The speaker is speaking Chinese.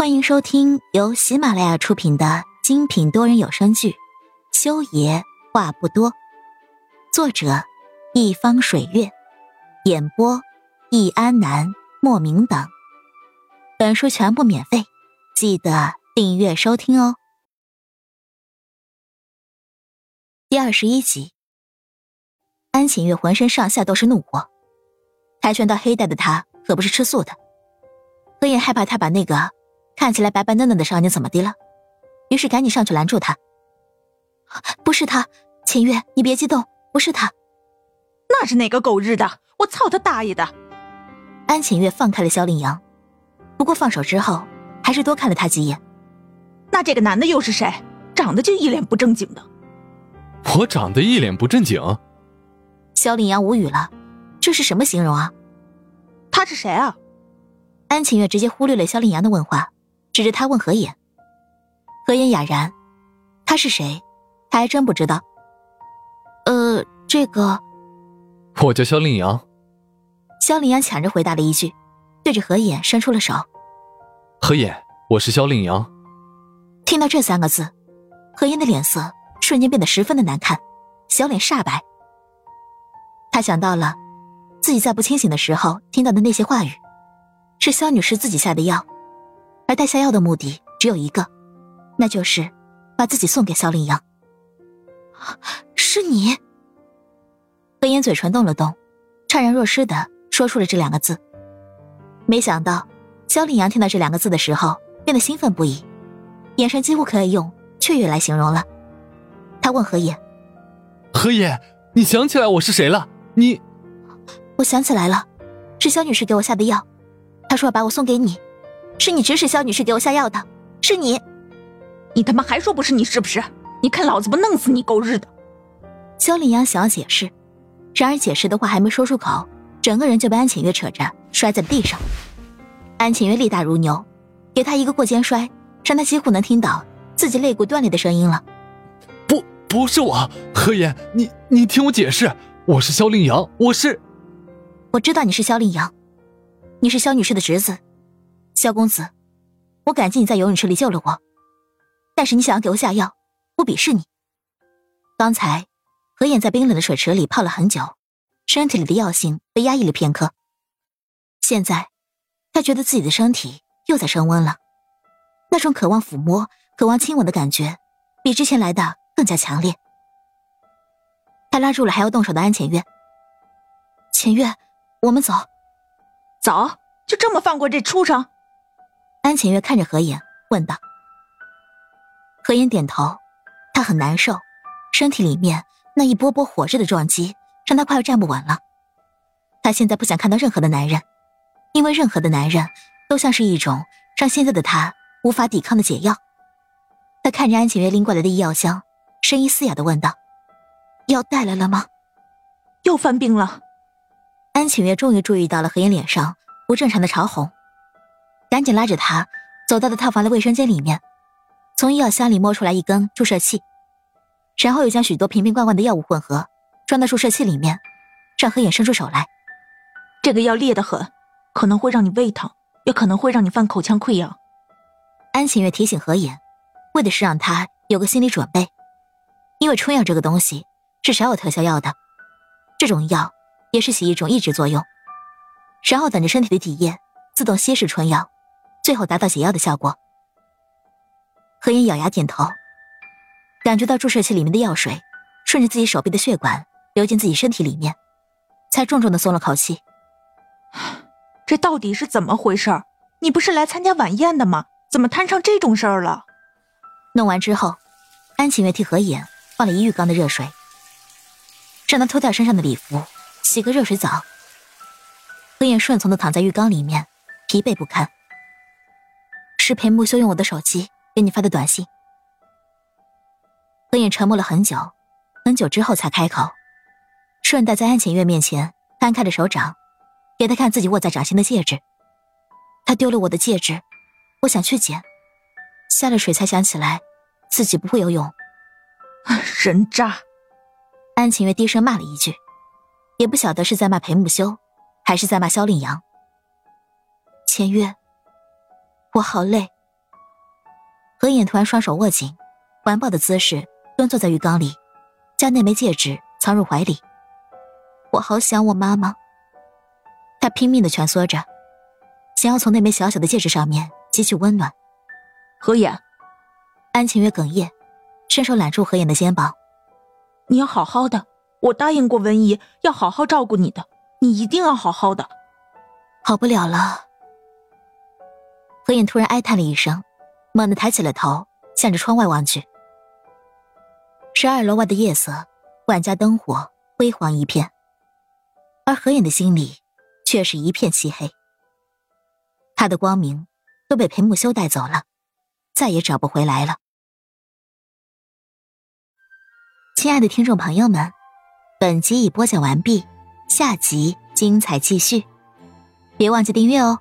欢迎收听由喜马拉雅出品的精品多人有声剧《修爷话不多》，作者一方水月，演播易安南、莫名等。本书全部免费，记得订阅收听哦。第二十一集，安浅月浑身上下都是怒火，跆拳道黑带的他可不是吃素的，何也害怕他把那个。看起来白白嫩嫩的少年怎么的了？于是赶紧上去拦住他。不是他，秦月，你别激动，不是他，那是哪个狗日的？我操他大爷的！安浅月放开了萧令阳，不过放手之后，还是多看了他几眼。那这个男的又是谁？长得就一脸不正经的。我长得一脸不正经？萧令阳无语了，这是什么形容啊？他是谁啊？安浅月直接忽略了萧令阳的问话。指着他问何言，何言哑然，他是谁？他还真不知道。呃，这个，我叫肖令阳。肖令阳抢着回答了一句，对着何言伸出了手。何言，我是肖令阳。听到这三个字，何言的脸色瞬间变得十分的难看，小脸煞白。他想到了自己在不清醒的时候听到的那些话语，是肖女士自己下的药。而带下药的目的只有一个，那就是把自己送给肖令阳。是你？何言嘴唇动了动，怅然若失的说出了这两个字。没想到肖令阳听到这两个字的时候变得兴奋不已，眼神几乎可以用雀跃来形容了。他问何言：“何言，你想起来我是谁了？你……我想起来了，是肖女士给我下的药，她说要把我送给你。”是你指使肖女士给我下药的，是你，你他妈还说不是你是不是？你看老子不弄死你狗日的！肖令阳想要解释，然而解释的话还没说出口，整个人就被安浅月扯着摔在了地上。安浅月力大如牛，给他一个过肩摔，让他几乎能听到自己肋骨断裂的声音了。不，不是我，何言，你你听我解释，我是肖令阳，我是，我知道你是肖令阳，你是肖女士的侄子。萧公子，我感激你在游泳池里救了我，但是你想要给我下药，我鄙视你。刚才何眼在冰冷的水池里泡了很久，身体里的药性被压抑了片刻，现在他觉得自己的身体又在升温了，那种渴望抚摸、渴望亲吻的感觉，比之前来的更加强烈。他拉住了还要动手的安浅月，浅月，我们走，走，就这么放过这畜生？安浅月看着何言，问道：“何言点头，他很难受，身体里面那一波波火热的撞击让他快要站不稳了。他现在不想看到任何的男人，因为任何的男人都像是一种让现在的他无法抵抗的解药。”他看着安浅月拎过来的医药箱，声音嘶哑的问道：“药带来了吗？又犯病了？”安浅月终于注意到了何言脸上不正常的潮红。赶紧拉着他走到了套房的卫生间里面，从医药箱里摸出来一根注射器，然后又将许多瓶瓶罐罐的药物混合装到注射器里面，让何眼伸出手来。这个药烈得很，可能会让你胃疼，也可能会让你犯口腔溃疡。安晴月提醒何眼，为的是让他有个心理准备，因为春药这个东西是少有特效药的，这种药也是起一种抑制作用，然后等着身体的体液自动稀释春药。最后达到解药的效果。何言咬牙点头，感觉到注射器里面的药水顺着自己手臂的血管流进自己身体里面，才重重的松了口气。这到底是怎么回事？你不是来参加晚宴的吗？怎么摊上这种事儿了？弄完之后，安晴月替何言放了一浴缸的热水，让他脱掉身上的礼服，洗个热水澡。何言顺从的躺在浴缸里面，疲惫不堪。是裴木修用我的手机给你发的短信。何影沉默了很久，很久之后才开口，顺带在安浅月面前摊开了手掌，给他看自己握在掌心的戒指。他丢了我的戒指，我想去捡，下了水才想起来自己不会游泳。人渣！安晴月低声骂了一句，也不晓得是在骂裴木修，还是在骂萧令阳。浅月。我好累，何燕突然双手握紧，环抱的姿势，蹲坐在浴缸里，将那枚戒指藏入怀里。我好想我妈妈。他拼命的蜷缩着，想要从那枚小小的戒指上面汲取温暖。何言，安晴月哽咽，伸手揽住何言的肩膀：“你要好好的，我答应过文姨要好好照顾你的，你一定要好好的。”好不了了。何言突然哀叹了一声，猛地抬起了头，向着窗外望去。十二楼外的夜色，万家灯火辉煌一片，而何言的心里却是一片漆黑。他的光明都被裴木修带走了，再也找不回来了。亲爱的听众朋友们，本集已播讲完毕，下集精彩继续，别忘记订阅哦。